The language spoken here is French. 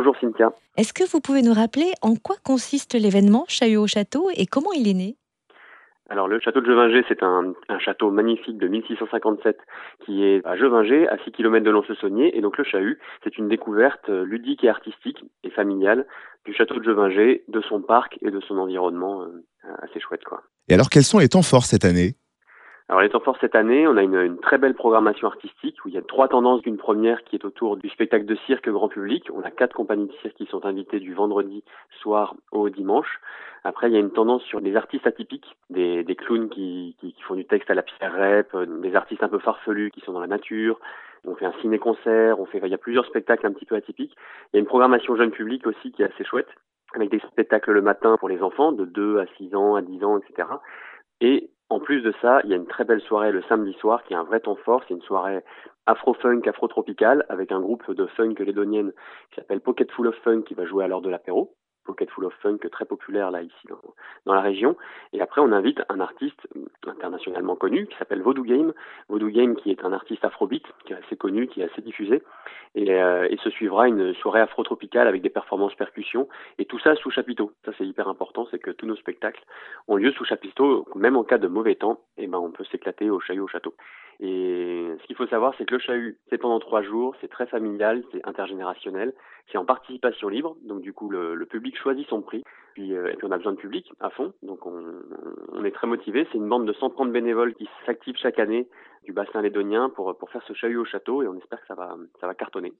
bonjour Cynthia. Est-ce que vous pouvez nous rappeler en quoi consiste l'événement Chahut au château et comment il est né? Alors le château de Jevinger, c'est un, château magnifique de 1657 qui est à Jevinger, à 6 km de Lons-le-Saunier. Et donc le chahut, c'est une découverte euh, ludique et artistique et familiale du château de Jevinger, de son parc et de son environnement euh, assez chouette. quoi. Et alors quels sont les temps forts cette année? Alors les temps forts cette année, on a une, une, très belle programmation artistique où il y a trois tendances. Une première qui est autour du spectacle de cirque grand public. On a quatre compagnies de cirque qui sont invitées du vendredi soir au dimanche. Après, il y a une tendance sur des artistes atypiques, des, des clowns qui, qui, qui, font du texte à la pierre rep, des artistes un peu farfelus qui sont dans la nature. On fait un ciné-concert, on fait, il y a plusieurs spectacles un petit peu atypiques. Il y a une programmation jeune public aussi qui est assez chouette, avec des spectacles le matin pour les enfants de 2 à 6 ans, à 10 ans, etc. Et en plus de ça, il y a une très belle soirée le samedi soir qui est un vrai temps fort. C'est une soirée afro-funk, afro-tropicale avec un groupe de funk lédonienne qui s'appelle Pocket Full of Funk qui va jouer à l'heure de l'apéro. Pocket Full of Funk très populaire là ici dans, la région. Et après on invite un artiste internationalement connu qui s'appelle Voodoo Game. Voodoo Game qui est un artiste afrobeat qui est assez diffusé. Et, euh, se suivra une soirée afro-tropicale avec des performances percussions et tout ça sous chapiteau. Ça c'est hyper important, c'est que tous nos spectacles ont lieu sous chapiteau, même en cas de mauvais temps, et eh ben on peut s'éclater au chahut au château. Et ce qu'il faut savoir, c'est que le chahut, c'est pendant trois jours, c'est très familial, c'est intergénérationnel, c'est en participation libre, donc du coup le, public choisit son prix, puis, euh, et puis on a besoin de public à fond, donc on, on est très motivé. C'est une bande de 130 bénévoles qui s'activent chaque année du bassin lédonien pour, pour faire ce chahut au château, et on espère que ça va, ça va cartonner.